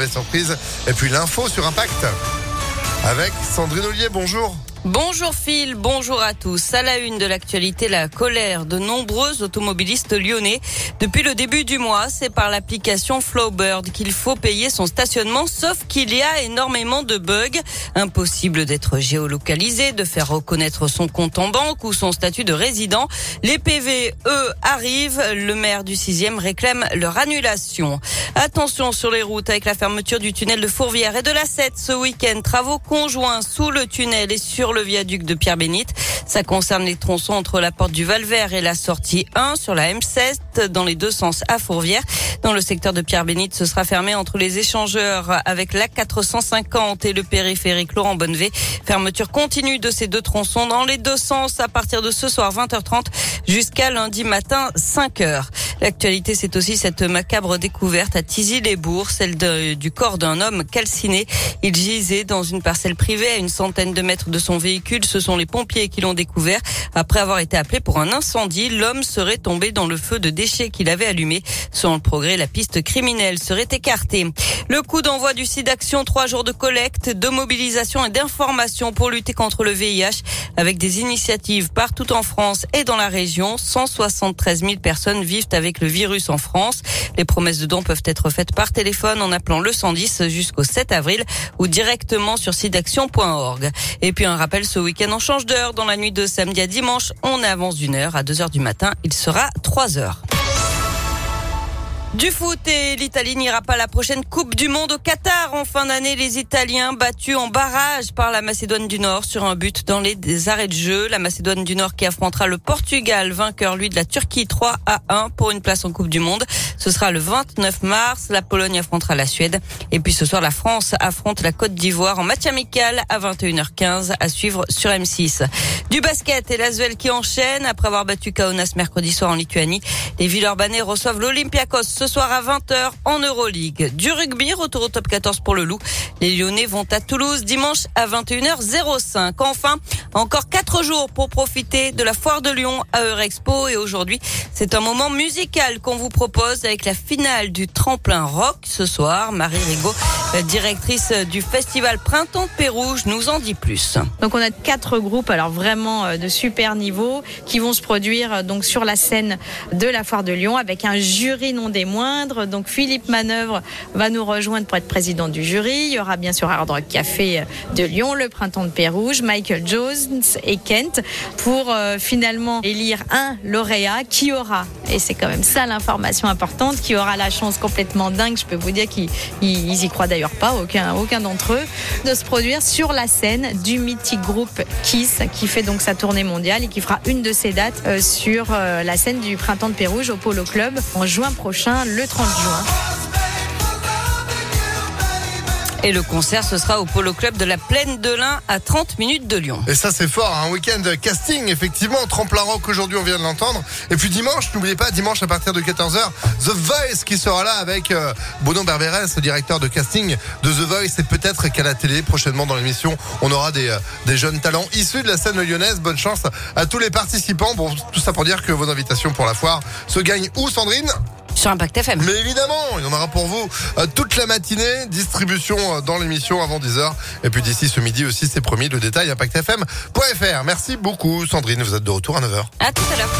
Et puis l'info sur Impact avec Sandrine Ollier, bonjour. Bonjour Phil, bonjour à tous. À la une de l'actualité, la colère de nombreux automobilistes lyonnais. Depuis le début du mois, c'est par l'application Flowbird qu'il faut payer son stationnement, sauf qu'il y a énormément de bugs. Impossible d'être géolocalisé, de faire reconnaître son compte en banque ou son statut de résident. Les PV, eux, arrivent. Le maire du 6e réclame leur annulation. Attention sur les routes avec la fermeture du tunnel de Fourvière et de la 7 ce week-end. Travaux conjoints sous le tunnel et sur le viaduc de Pierre-Bénite. Ça concerne les tronçons entre la porte du Valvert et la sortie 1 sur la M7 dans les deux sens à Fourvière. Dans le secteur de Pierre-Bénite, ce sera fermé entre les échangeurs avec la 450 et le périphérique Laurent Bonnevé. Fermeture continue de ces deux tronçons dans les deux sens à partir de ce soir 20h30 jusqu'à lundi matin 5h. L'actualité, c'est aussi cette macabre découverte à Tizy-les-Bourgs, celle du corps d'un homme calciné. Il gisait dans une parcelle privée à une centaine de mètres de son véhicule. Ce sont les pompiers qui l'ont découvert. Après avoir été appelé pour un incendie, l'homme serait tombé dans le feu de déchets qu'il avait allumé. Selon le progrès, la piste criminelle serait écartée. Le coup d'envoi du site d'action, trois jours de collecte, de mobilisation et d'information pour lutter contre le VIH avec des initiatives partout en France et dans la région. 173 000 personnes vivent avec le virus en France. Les promesses de dons peuvent être faites par téléphone en appelant le 110 jusqu'au 7 avril ou directement sur sidaction.org. Et puis un rappel, ce week-end on change d'heure. Dans la nuit de samedi à dimanche, on avance d'une heure à 2 heures du matin. Il sera 3 heures. Du foot et l'Italie n'ira pas à la prochaine Coupe du Monde au Qatar. En fin d'année, les Italiens battus en barrage par la Macédoine du Nord sur un but dans les arrêts de jeu. La Macédoine du Nord qui affrontera le Portugal, vainqueur lui de la Turquie 3 à 1 pour une place en Coupe du Monde. Ce sera le 29 mars. La Pologne affrontera la Suède. Et puis ce soir, la France affronte la Côte d'Ivoire en match amical à 21h15 à suivre sur M6. Du basket et l'Asvel qui enchaîne après avoir battu Kaunas mercredi soir en Lituanie. Les Villeurbanais reçoivent l'Olympiakos ce soir à 20h en Euroleague. Du rugby, retour au top 14 pour le Loup. Les Lyonnais vont à Toulouse dimanche à 21h05. Enfin, encore quatre jours pour profiter de la foire de Lyon à Eurexpo et aujourd'hui, c'est un moment musical qu'on vous propose avec la finale du tremplin rock ce soir. Marie Rigaud, directrice du festival Printemps de Pérouge, nous en dit plus. Donc on a quatre groupes alors vraiment euh, de super niveau qui vont se produire euh, donc sur la scène de la foire de Lyon avec un jury non des moindres. Donc Philippe Manœuvre va nous rejoindre pour être président du jury. Il y aura bien sûr Hard Rock Café de Lyon, le Printemps de Pérouge, Michael Jones et Kent pour euh, finalement élire un lauréat qui aura, et c'est quand même ça l'information importante, qui aura la chance complètement dingue, je peux vous dire qu'ils y croient d'ailleurs pas, aucun, aucun d'entre eux, de se produire sur la scène du mythique groupe Kiss qui fait donc sa tournée mondiale et qui fera une de ses dates euh, sur euh, la scène du Printemps de Pérouge au Polo Club en juin prochain, le 30 juin. Et le concert, ce sera au Polo Club de la Plaine de l'Ain à 30 minutes de Lyon. Et ça, c'est fort. Un week-end casting, effectivement. Tremplin rock aujourd'hui, on vient de l'entendre. Et puis dimanche, n'oubliez pas, dimanche à partir de 14h, The Voice qui sera là avec euh, Bono Berberes, directeur de casting de The Voice. Et peut-être qu'à la télé, prochainement dans l'émission, on aura des, euh, des jeunes talents issus de la scène lyonnaise. Bonne chance à tous les participants. Bon, tout ça pour dire que vos invitations pour la foire se gagnent où, Sandrine? Sur Impact FM. Mais évidemment, il y en aura pour vous euh, toute la matinée, distribution euh, dans l'émission avant 10h. Et puis d'ici ce midi aussi, c'est promis, le détail impactfm.fr. Merci beaucoup Sandrine, vous êtes de retour à 9h. À tout à l'heure.